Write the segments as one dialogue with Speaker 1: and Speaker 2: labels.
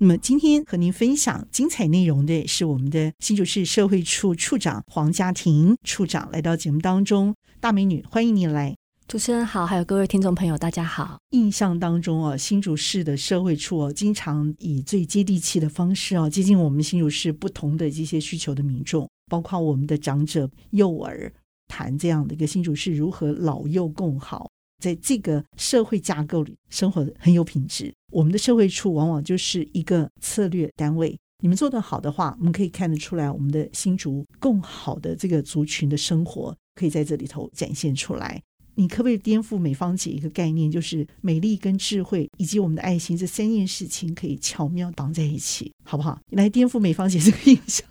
Speaker 1: 那么今天和您分享精彩内容的是我们的新竹市社会处处长黄家庭处长来到节目当中，大美女，欢迎你来。
Speaker 2: 主持人好，还有各位听众朋友，大家好。
Speaker 1: 印象当中啊，新竹市的社会处哦，经常以最接地气的方式啊，接近我们新竹市不同的这些需求的民众，包括我们的长者、幼儿，谈这样的一个新竹市如何老幼共好。在这个社会架构里生活很有品质，我们的社会处往往就是一个策略单位。你们做得好的话，我们可以看得出来，我们的新竹更好的这个族群的生活可以在这里头展现出来。你可不可以颠覆美芳姐一个概念，就是美丽跟智慧以及我们的爱心这三件事情可以巧妙绑在一起，好不好？你来颠覆美芳姐这个印象。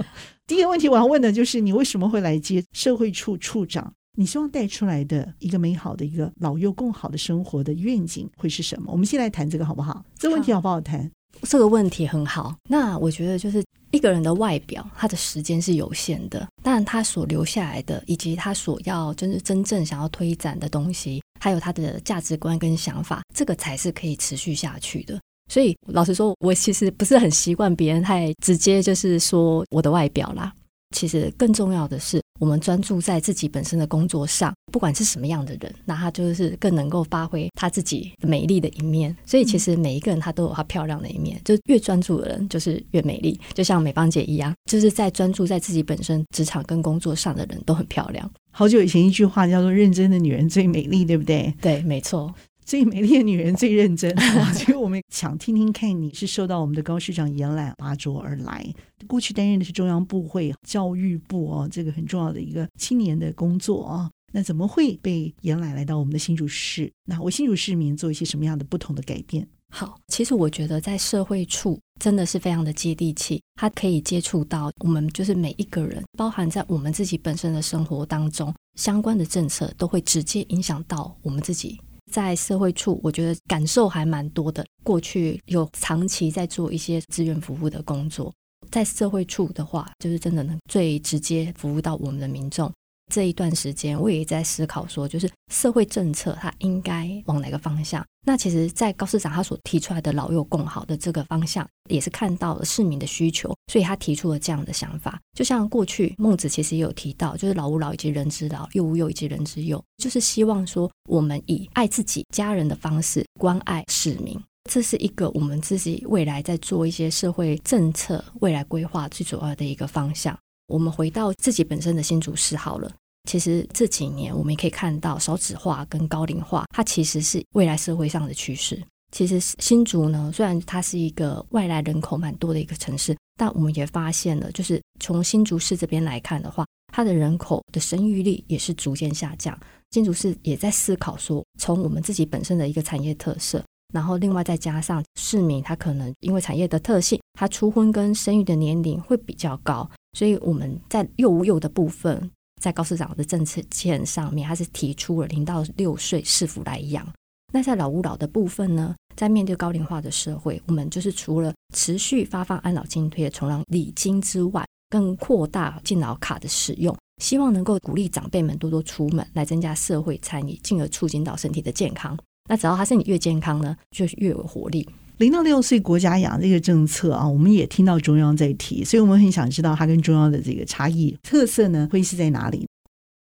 Speaker 1: 第一个问题我要问的就是，你为什么会来接社会处处长？你希望带出来的一个美好的一个老幼共好的生活的愿景会是什么？我们先来谈这个好不好？这个问题好不好谈？
Speaker 2: 这个问题很好。那我觉得就是一个人的外表，他的时间是有限的，但他所留下来的，以及他所要就是真正想要推展的东西，还有他的价值观跟想法，这个才是可以持续下去的。所以老实说，我其实不是很习惯别人太直接就是说我的外表啦。其实更重要的是，我们专注在自己本身的工作上，不管是什么样的人，那他就是更能够发挥他自己美丽的一面。所以，其实每一个人他都有他漂亮的一面，就越专注的人就是越美丽。就像美芳姐一样，就是在专注在自己本身职场跟工作上的人都很漂亮。
Speaker 1: 好久以前一句话叫做“认真的女人最美丽”，对不对？
Speaker 2: 对，没错。
Speaker 1: 最美丽的女人最认真，所以我们想听听看，你是受到我们的高市长延揽拔擢而来。过去担任的是中央部会教育部哦，这个很重要的一个青年的工作啊。那怎么会被延揽来到我们的新竹市？那为新竹市民做一些什么样的不同的改变？
Speaker 2: 好，其实我觉得在社会处真的是非常的接地气，它可以接触到我们就是每一个人，包含在我们自己本身的生活当中，相关的政策都会直接影响到我们自己。在社会处，我觉得感受还蛮多的。过去有长期在做一些志愿服务的工作，在社会处的话，就是真的能最直接服务到我们的民众。这一段时间，我也在思考说，就是社会政策它应该往哪个方向？那其实，在高市长他所提出来的“老幼共好”的这个方向，也是看到了市民的需求，所以他提出了这样的想法。就像过去孟子其实也有提到，就是“老吾老以及人之老，幼吾幼以及人之幼”，就是希望说我们以爱自己家人的方式关爱市民。这是一个我们自己未来在做一些社会政策未来规划最主要的一个方向。我们回到自己本身的新竹市好了。其实这几年我们也可以看到少子化跟高龄化，它其实是未来社会上的趋势。其实新竹呢，虽然它是一个外来人口蛮多的一个城市，但我们也发现了，就是从新竹市这边来看的话，它的人口的生育率也是逐渐下降。新竹市也在思考说，从我们自己本身的一个产业特色，然后另外再加上市民他可能因为产业的特性，他初婚跟生育的年龄会比较高。所以我们在幼幼的部分，在高市长的政策线上面，他是提出了零到六岁市府来养。那在老吾老的部分呢，在面对高龄化的社会，我们就是除了持续发放安老津贴、重让礼金之外，更扩大敬老卡的使用，希望能够鼓励长辈们多多出门，来增加社会参与，进而促进到身体的健康。那只要他身体越健康呢，就越有活力。
Speaker 1: 零到六岁国家养这个政策啊，我们也听到中央在提，所以我们很想知道它跟中央的这个差异特色呢，会是在哪里？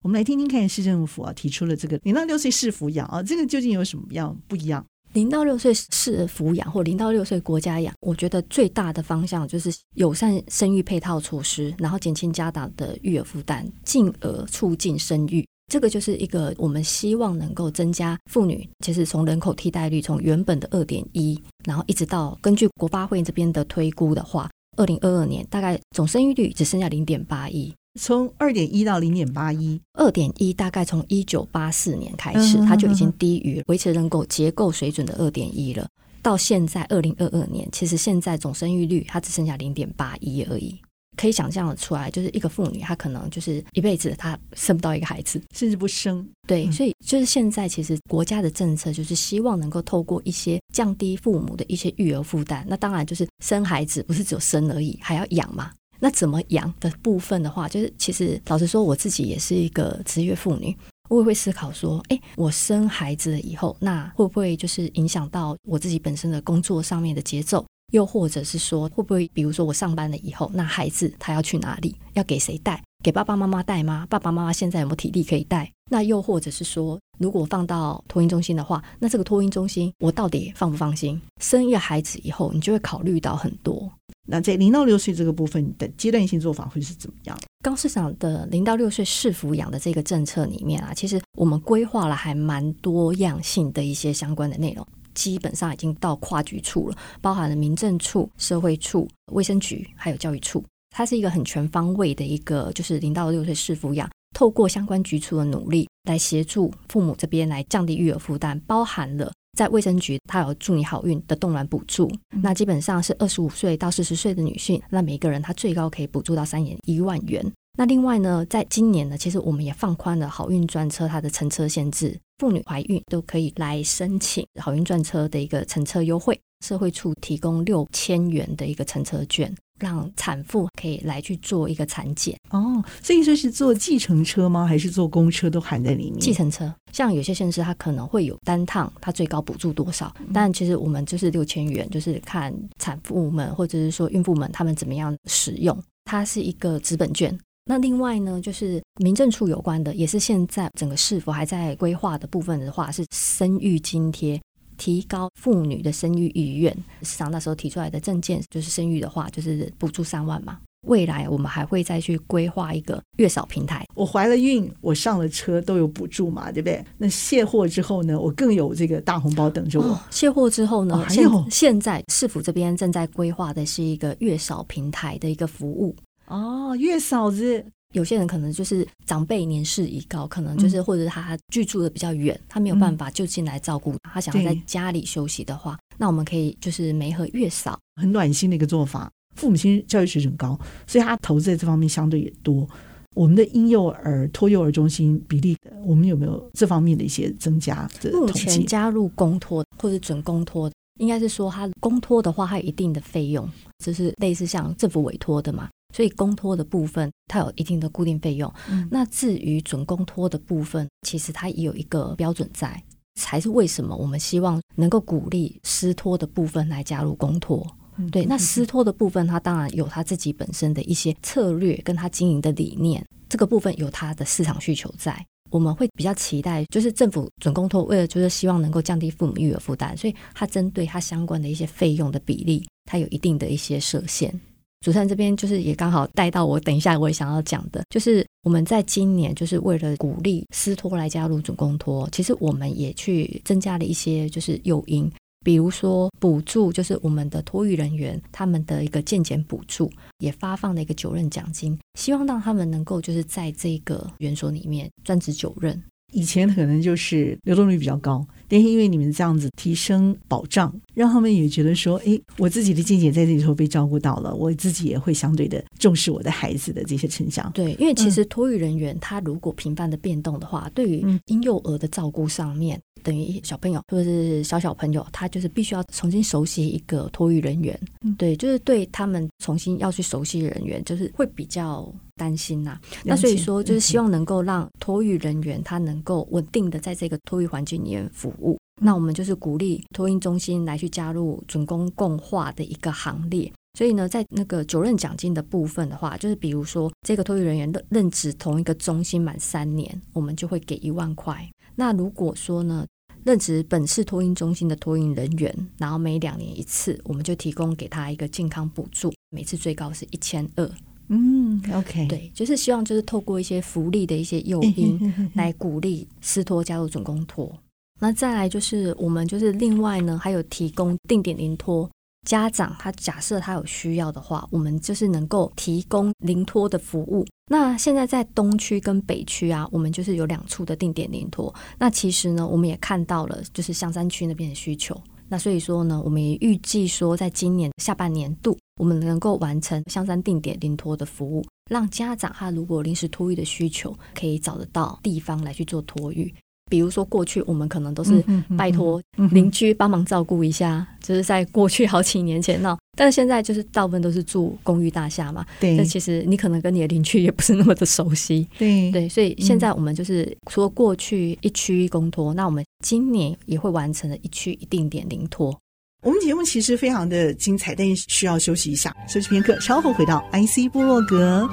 Speaker 1: 我们来听听看，市政府啊提出了这个零到六岁市府养啊，这个究竟有什么样不一样？
Speaker 2: 零到六岁市府养或零到六岁国家养，我觉得最大的方向就是友善生育配套措施，然后减轻家长的育儿负担，进而促进生育。这个就是一个我们希望能够增加妇女，其实从人口替代率从原本的二点一，然后一直到根据国发会这边的推估的话，二零二二年大概总生育率只剩下零点八一，
Speaker 1: 从二点一到零点八一，
Speaker 2: 二点一大概从一九八四年开始，它就已经低于维持人口结构水准的二点一了。到现在二零二二年，其实现在总生育率它只剩下零点八一而已。可以想象的出来，就是一个妇女，她可能就是一辈子她生不到一个孩子，
Speaker 1: 甚至不生。
Speaker 2: 对，所以就是现在其实国家的政策就是希望能够透过一些降低父母的一些育儿负担。那当然就是生孩子不是只有生而已，还要养嘛。那怎么养的部分的话，就是其实老实说，我自己也是一个职业妇女，我也会思考说，哎，我生孩子了以后，那会不会就是影响到我自己本身的工作上面的节奏？又或者是说，会不会比如说我上班了以后，那孩子他要去哪里？要给谁带？给爸爸妈妈带吗？爸爸妈妈现在有没有体力可以带？那又或者是说，如果放到托婴中心的话，那这个托婴中心我到底放不放心？生一个孩子以后，你就会考虑到很多。
Speaker 1: 那在零到六岁这个部分的阶段性做法会是怎么样？
Speaker 2: 高市长的零到六岁适抚养的这个政策里面啊，其实我们规划了还蛮多样性的一些相关的内容。基本上已经到跨局处了，包含了民政处、社会处、卫生局，还有教育处。它是一个很全方位的一个，就是零到六岁适抚养，透过相关局处的努力来协助父母这边来降低育儿负担，包含了在卫生局，它有祝你好运的冻卵补助，嗯、那基本上是二十五岁到四十岁的女性，那每一个人他最高可以补助到三点一万元。那另外呢，在今年呢，其实我们也放宽了好运专车它的乘车限制，妇女怀孕都可以来申请好运专车的一个乘车优惠，社会处提供六千元的一个乘车券，让产妇可以来去做一个产检。
Speaker 1: 哦，所以说是坐计程车吗？还是坐公车都含在里面？
Speaker 2: 计程车，像有些县市它可能会有单趟，它最高补助多少？嗯、但其实我们就是六千元，就是看产妇们或者是说孕妇们他们怎么样使用，它是一个资本券。那另外呢，就是民政处有关的，也是现在整个市府还在规划的部分的话，是生育津贴，提高妇女的生育意愿。市长那时候提出来的证件就是生育的话，就是补助三万嘛。未来我们还会再去规划一个月嫂平台。
Speaker 1: 我怀了孕，我上了车都有补助嘛，对不对？那卸货之后呢，我更有这个大红包等着我。哦、
Speaker 2: 卸货之后呢，
Speaker 1: 哦、还有
Speaker 2: 现现在市府这边正在规划的是一个月嫂平台的一个服务。
Speaker 1: 哦，月嫂子，
Speaker 2: 有些人可能就是长辈年事已高，可能就是或者他居住的比较远，嗯、他没有办法就近来照顾，嗯、他想要在家里休息的话，那我们可以就是媒合月嫂，
Speaker 1: 很暖心的一个做法。父母亲教育水准高，所以他投资在这方面相对也多。我们的婴幼儿托幼儿中心比例，我们有没有这方面的一些增加的？
Speaker 2: 目前加入公托或者准公托，应该是说他公托的话，它有一定的费用，就是类似像政府委托的嘛。所以公托的部分，它有一定的固定费用。嗯、那至于准公托的部分，其实它也有一个标准在，才是为什么我们希望能够鼓励私托的部分来加入公托。嗯、对，那私托的部分，它当然有它自己本身的一些策略，跟它经营的理念。这个部分有它的市场需求在，我们会比较期待，就是政府准公托为了就是希望能够降低父母育儿负担，所以它针对它相关的一些费用的比例，它有一定的一些设限。主持人这边就是也刚好带到我等一下我也想要讲的，就是我们在今年就是为了鼓励私托来加入准公托，其实我们也去增加了一些就是诱因，比如说补助，就是我们的托育人员他们的一个健检补助，也发放了一个九任奖金，希望让他们能够就是在这个园所里面专职九任。
Speaker 1: 以前可能就是流动率比较高，但是因为你们这样子提升保障，让他们也觉得说，哎，我自己的见解在这里头被照顾到了，我自己也会相对的重视我的孩子的这些成长。
Speaker 2: 对，因为其实托育人员他如果频繁的变动的话，对于婴幼儿的照顾上面。等于小朋友或者是小小朋友，他就是必须要重新熟悉一个托育人员，嗯、对，就是对他们重新要去熟悉人员，就是会比较担心呐、啊。那所以说，就是希望能够让托育人员他能够稳定的在这个托育环境里面服务。嗯、那我们就是鼓励托婴中心来去加入准公共化的一个行列。所以呢，在那个九任奖金的部分的话，就是比如说这个托育人员任任职同一个中心满三年，我们就会给一万块。那如果说呢，任职本市托婴中心的托婴人员，然后每两年一次，我们就提供给他一个健康补助，每次最高是一千二。
Speaker 1: 嗯，OK，
Speaker 2: 对，就是希望就是透过一些福利的一些诱因 来鼓励私托加入准公托。那再来就是我们就是另外呢，还有提供定点临托。家长他假设他有需要的话，我们就是能够提供临托的服务。那现在在东区跟北区啊，我们就是有两处的定点临托。那其实呢，我们也看到了就是香山区那边的需求。那所以说呢，我们也预计说，在今年下半年度，我们能够完成香山定点临托的服务，让家长他如果临时托育的需求，可以找得到地方来去做托育。比如说，过去我们可能都是拜托邻居帮忙照顾一下，就是在过去好几年前闹，但是现在就是大部分都是住公寓大厦嘛。对，那其实你可能跟你的邻居也不是那么的熟悉。对对，所以现在我们就是除了过去一区一公托，那我们今年也会完成了一区一定点零托。
Speaker 1: 我们节目其实非常的精彩，但是需要休息一下，休息片刻，稍后回到 IC 部落格。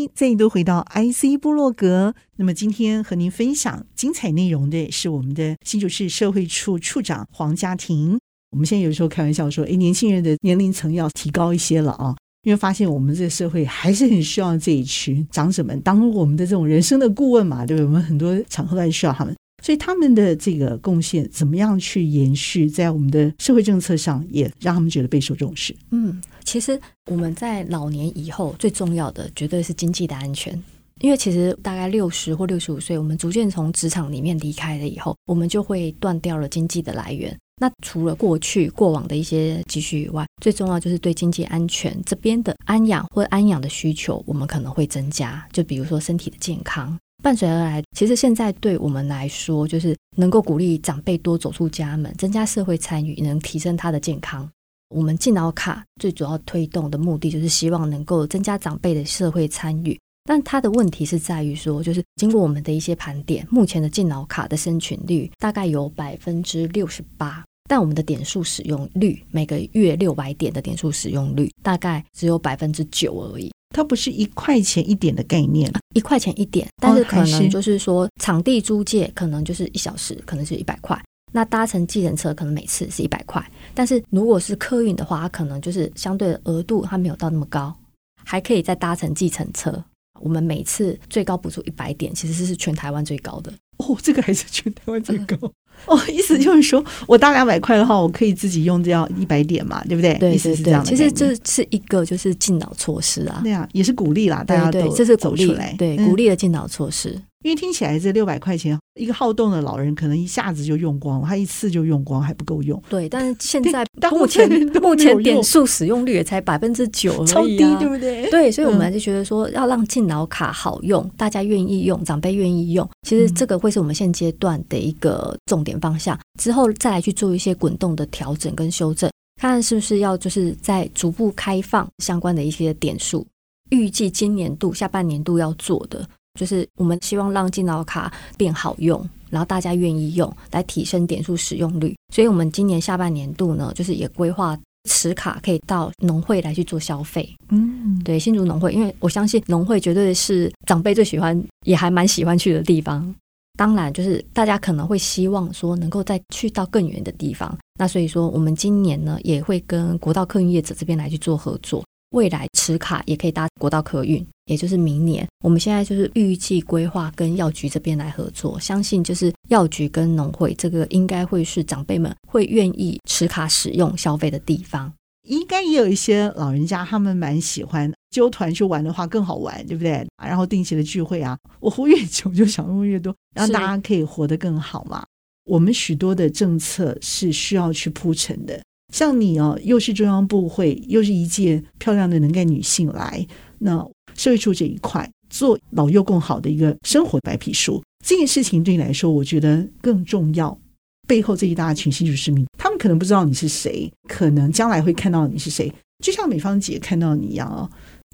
Speaker 1: 迎您再度回到 IC 部落格。那么今天和您分享精彩内容的是我们的新竹市社会处处长黄家婷。我们现在有时候开玩笑说，哎，年轻人的年龄层要提高一些了啊，因为发现我们这个社会还是很需要这一群长者们当我们的这种人生的顾问嘛，对不对？我们很多场合都在需要他们。所以他们的这个贡献怎么样去延续在我们的社会政策上，也让他们觉得备受重视。
Speaker 2: 嗯，其实我们在老年以后最重要的绝对是经济的安全，因为其实大概六十或六十五岁，我们逐渐从职场里面离开了以后，我们就会断掉了经济的来源。那除了过去过往的一些积蓄以外，最重要就是对经济安全这边的安养或安养的需求，我们可能会增加。就比如说身体的健康。伴随而来，其实现在对我们来说，就是能够鼓励长辈多走出家门，增加社会参与，能提升他的健康。我们敬老卡最主要推动的目的，就是希望能够增加长辈的社会参与。但它的问题是在于说，就是经过我们的一些盘点，目前的敬老卡的申请率大概有百分之六十八，但我们的点数使用率，每个月六百点的点数使用率，大概只有百分之九而已。
Speaker 1: 它不是一块钱一点的概念，
Speaker 2: 一块钱一点，但是可能就是说场地租借可能就是一小时，可能是一百块。那搭乘计程车可能每次是一百块，但是如果是客运的话，它可能就是相对的额度它没有到那么高，还可以再搭乘计程车。我们每次最高补助一百点，其实是全台湾最高的。
Speaker 1: 哦，这个还是全台湾最高。嗯哦，意思就是说我搭两百块的话，我可以自己用这样一百点嘛，对不对？
Speaker 2: 对，
Speaker 1: 意思是这样。
Speaker 2: 其实这是一个就是敬老措施啊，
Speaker 1: 对啊，也是鼓励啦，大家都
Speaker 2: 对，这是
Speaker 1: 走出来，
Speaker 2: 对，鼓励的敬老措施。
Speaker 1: 因为听起来这六百块钱，一个好动的老人可能一下子就用光了，他一次就用光还不够用。
Speaker 2: 对，但是现在目前目前点数使用率也才百分之九而已，超低，
Speaker 1: 对不对？
Speaker 2: 对，所以我们就觉得说，要让敬老卡好用，嗯、大家愿意用，长辈愿意用，其实这个会是我们现阶段的一个重点方向。之后再来去做一些滚动的调整跟修正，看看是不是要就是在逐步开放相关的一些点数。预计今年度下半年度要做的。就是我们希望让敬老卡变好用，然后大家愿意用，来提升点数使用率。所以，我们今年下半年度呢，就是也规划持卡可以到农会来去做消费。嗯，对，新竹农会，因为我相信农会绝对是长辈最喜欢，也还蛮喜欢去的地方。当然，就是大家可能会希望说能够再去到更远的地方。那所以说，我们今年呢也会跟国道客运业者这边来去做合作。未来持卡也可以搭国道客运，也就是明年，我们现在就是预计规划跟药局这边来合作，相信就是药局跟农会这个应该会是长辈们会愿意持卡使用消费的地方。
Speaker 1: 应该也有一些老人家他们蛮喜欢揪团去玩的话更好玩，对不对？然后定期的聚会啊，我活越久就想用越多，让大家可以活得更好嘛。我们许多的政策是需要去铺陈的。像你哦，又是中央部会，又是一届漂亮的能干女性来，那社会处这一块做老幼共好的一个生活白皮书，这件事情对你来说，我觉得更重要。背后这一大群新竹市民，他们可能不知道你是谁，可能将来会看到你是谁，就像美芳姐看到你一样哦，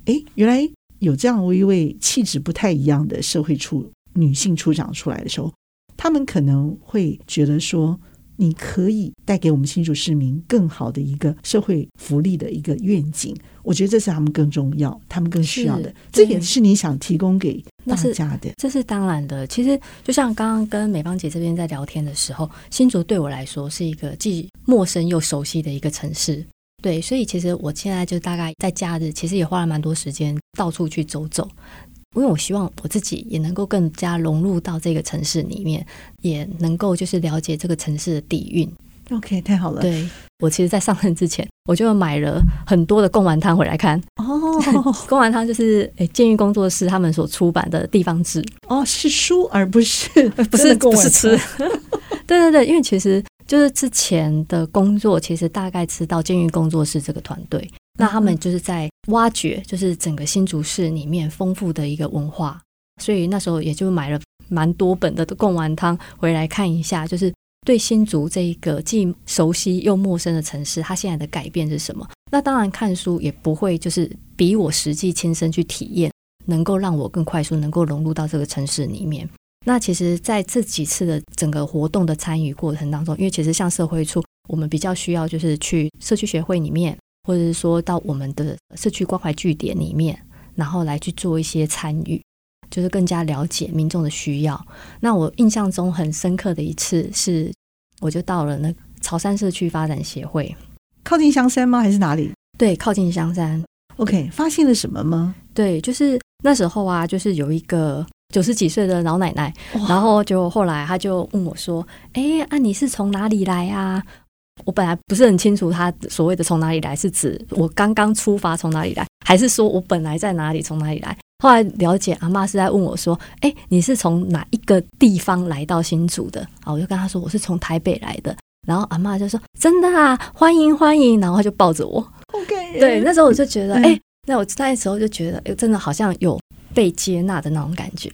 Speaker 1: 诶，原来有这样一位气质不太一样的社会处女性处长出来的时候，他们可能会觉得说。你可以带给我们新竹市民更好的一个社会福利的一个愿景，我觉得这是他们更重要，他们更需要的。这也是你想提供给大家的。
Speaker 2: 这是当然的。其实就像刚刚跟美芳姐这边在聊天的时候，新竹对我来说是一个既陌生又熟悉的一个城市。对，所以其实我现在就大概在假日，其实也花了蛮多时间到处去走走。因为我希望我自己也能够更加融入到这个城市里面，也能够就是了解这个城市的底蕴。
Speaker 1: OK，太好了。
Speaker 2: 对，我其实，在上任之前，我就买了很多的贡丸汤回来看。
Speaker 1: 哦，
Speaker 2: 贡丸汤就是诶，监狱工作室他们所出版的地方志。
Speaker 1: 哦，是书而不是
Speaker 2: 不是不是吃。对对对，因为其实就是之前的工作，其实大概知道监狱工作室这个团队，那他们就是在挖掘，就是整个新竹市里面丰富的一个文化，所以那时候也就买了蛮多本的贡丸汤回来看一下，就是。对新竹这一个既熟悉又陌生的城市，它现在的改变是什么？那当然看书也不会就是比我实际亲身去体验，能够让我更快速能够融入到这个城市里面。那其实在这几次的整个活动的参与过程当中，因为其实像社会处，我们比较需要就是去社区学会里面，或者是说到我们的社区关怀据点里面，然后来去做一些参与。就是更加了解民众的需要。那我印象中很深刻的一次是，我就到了那潮汕社区发展协会，
Speaker 1: 靠近香山吗？还是哪里？
Speaker 2: 对，靠近香山。
Speaker 1: OK，发现了什么吗？
Speaker 2: 对，就是那时候啊，就是有一个九十几岁的老奶奶，然后就后来他就问我说：“哎，啊，你是从哪里来啊？”我本来不是很清楚他所谓的从哪里来是指我刚刚出发从哪里来，还是说我本来在哪里从哪里来？后来了解，阿嬷是在问我说：“哎，你是从哪一个地方来到新竹的？”啊，我就跟他说：“我是从台北来的。”然后阿嬷就说：“真的啊，欢迎欢迎。”然后他就抱着我。对，那时候我就觉得，哎，那我那时候就觉得，哎，真的好像有被接纳的那种感觉。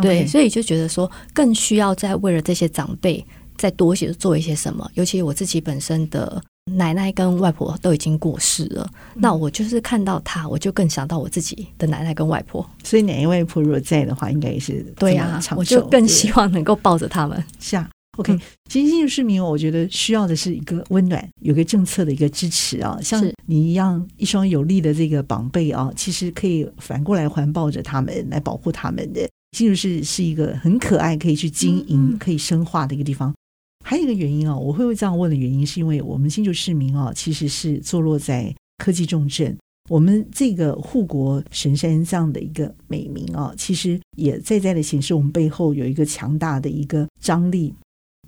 Speaker 2: 对，所以就觉得说，更需要在为了这些长辈再多些做一些什么，尤其我自己本身的。奶奶跟外婆都已经过世了，嗯、那我就是看到她，我就更想到我自己的奶奶跟外婆。
Speaker 1: 所以哪一位婆如果在的话，应该也是
Speaker 2: 对呀、啊，我就更希望能够抱着他们。
Speaker 1: 是啊，OK、嗯。其实新竹市民，我觉得需要的是一个温暖，有个政策的一个支持啊，像你一样一双有力的这个膀背啊，其实可以反过来环抱着他们，来保护他们的。进入市是一个很可爱，可以去经营、可以深化的一个地方。还有一个原因啊，我会这样问的原因，是因为我们新竹市民啊，其实是坐落在科技重镇，我们这个护国神山这样的一个美名啊，其实也在在的显示我们背后有一个强大的一个张力，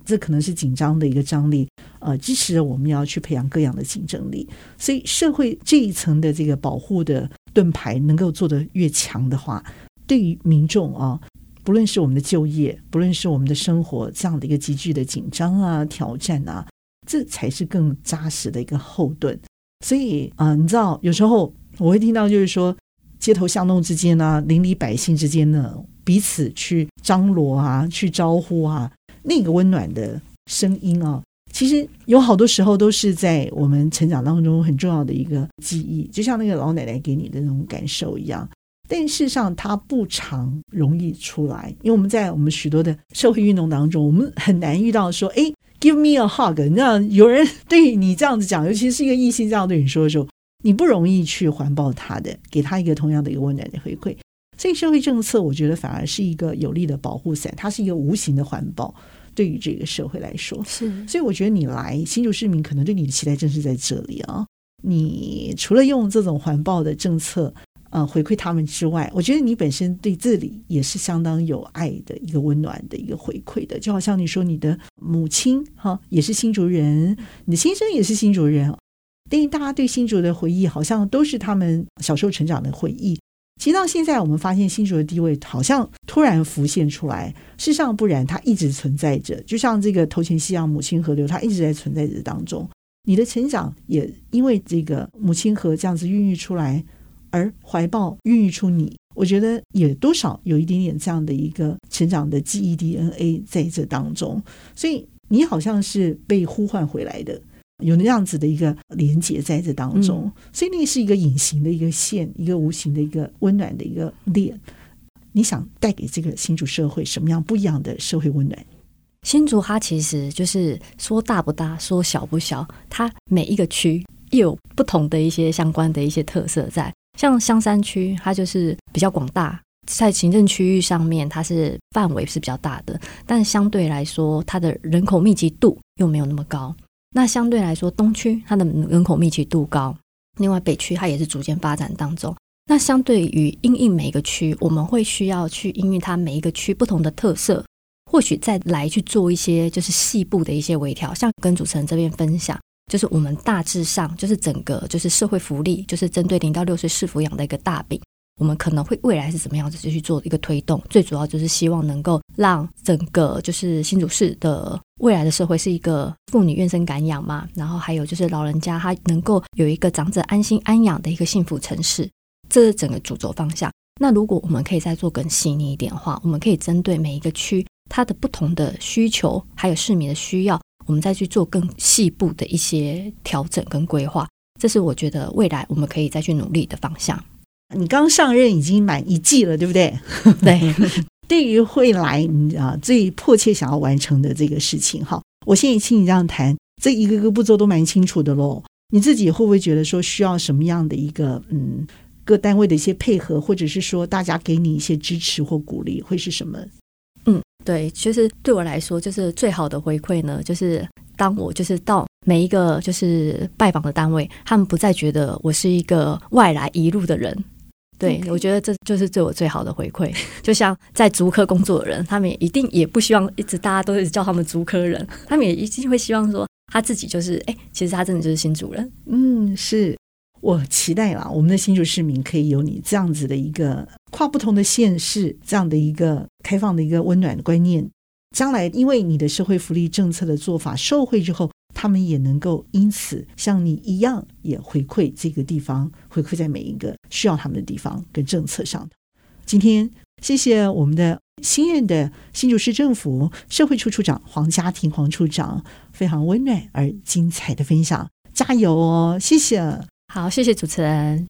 Speaker 1: 这可能是紧张的一个张力，呃，支持着我们要去培养各样的竞争力。所以社会这一层的这个保护的盾牌能够做得越强的话，对于民众啊。不论是我们的就业，不论是我们的生活，这样的一个急剧的紧张啊、挑战啊，这才是更扎实的一个后盾。所以啊、你知道，有时候我会听到，就是说，街头巷弄之间呢、啊，邻里百姓之间呢，彼此去张罗啊，去招呼啊，那个温暖的声音啊，其实有好多时候都是在我们成长当中很重要的一个记忆，就像那个老奶奶给你的那种感受一样。但事实上，它不常容易出来，因为我们在我们许多的社会运动当中，我们很难遇到说：“哎，give me a hug。”那，有人 对你这样子讲，尤其是一个异性这样对你说的时候，你不容易去环抱他的，给他一个同样的一个温暖的回馈。所以，社会政策我觉得反而是一个有力的保护伞，它是一个无形的环抱，对于这个社会来说
Speaker 2: 是。
Speaker 1: 所以，我觉得你来新竹市民可能对你的期待正是在这里啊！你除了用这种环抱的政策。呃，回馈他们之外，我觉得你本身对这里也是相当有爱的一个温暖的一个回馈的，就好像你说你的母亲哈也是新竹人，你的先生也是新竹人，但是大家对新竹的回忆好像都是他们小时候成长的回忆。其实到现在，我们发现新竹的地位好像突然浮现出来，事实上不然，它一直存在着，就像这个头前夕阳母亲河流，它一直在存在着当中。你的成长也因为这个母亲河这样子孕育出来。而怀抱孕育出你，我觉得也多少有一点点这样的一个成长的记忆 DNA 在这当中，所以你好像是被呼唤回来的，有那样子的一个连接在这当中，所以那是一个隐形的一个线，一个无形的一个温暖的一个链。你想带给这个新竹社会什么样不一样的社会温暖？
Speaker 2: 新竹它其实就是说大不大，说小不小，它每一个区又有不同的一些相关的一些特色在。像香山区，它就是比较广大，在行政区域上面，它是范围是比较大的，但相对来说，它的人口密集度又没有那么高。那相对来说，东区它的人口密集度高，另外北区它也是逐渐发展当中。那相对于因应每一个区，我们会需要去因应它每一个区不同的特色，或许再来去做一些就是细部的一些微调，像跟主持人这边分享。就是我们大致上就是整个就是社会福利，就是针对零到六岁试抚养的一个大饼。我们可能会未来是怎么样子就去做一个推动？最主要就是希望能够让整个就是新竹市的未来的社会是一个妇女愿生敢养嘛，然后还有就是老人家他能够有一个长者安心安养的一个幸福城市，这是整个主轴方向。那如果我们可以再做更细腻一点的话，我们可以针对每一个区它的不同的需求，还有市民的需要，我们再去做更细部的一些调整跟规划。这是我觉得未来我们可以再去努力的方向。
Speaker 1: 你刚上任已经满一季了，对不对？
Speaker 2: 对。
Speaker 1: 对于未来，你啊最迫切想要完成的这个事情，哈，我现在听你这样谈，这一个个步骤都蛮清楚的喽。你自己会不会觉得说需要什么样的一个嗯各单位的一些配合，或者是说大家给你一些支持或鼓励，会是什么？
Speaker 2: 嗯，对，其实对我来说，就是最好的回馈呢，就是当我就是到每一个就是拜访的单位，他们不再觉得我是一个外来一路的人。对，我觉得这就是对我最好的回馈。就像在足科工作的人，他们也一定也不希望一直大家都一直叫他们足科人，他们也一定会希望说他自己就是哎，其实他真的就是新主人。
Speaker 1: 嗯，是我期待啊，我们的新竹市民可以有你这样子的一个跨不同的县市这样的一个开放的一个温暖的观念。将来因为你的社会福利政策的做法受惠之后。他们也能够因此像你一样，也回馈这个地方，回馈在每一个需要他们的地方跟政策上的。今天谢谢我们的新任的新竹市政府社会处处长黄家庭黄处长，非常温暖而精彩的分享，加油哦！谢谢，
Speaker 2: 好，谢谢主持人，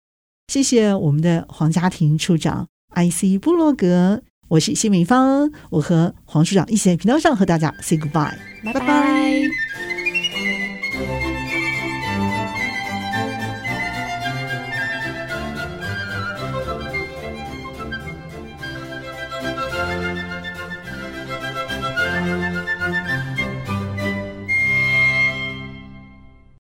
Speaker 1: 谢谢我们的黄家庭处长，IC 布洛格，我是谢敏芳，我和黄处长一起在频道上和大家 say goodbye，拜拜。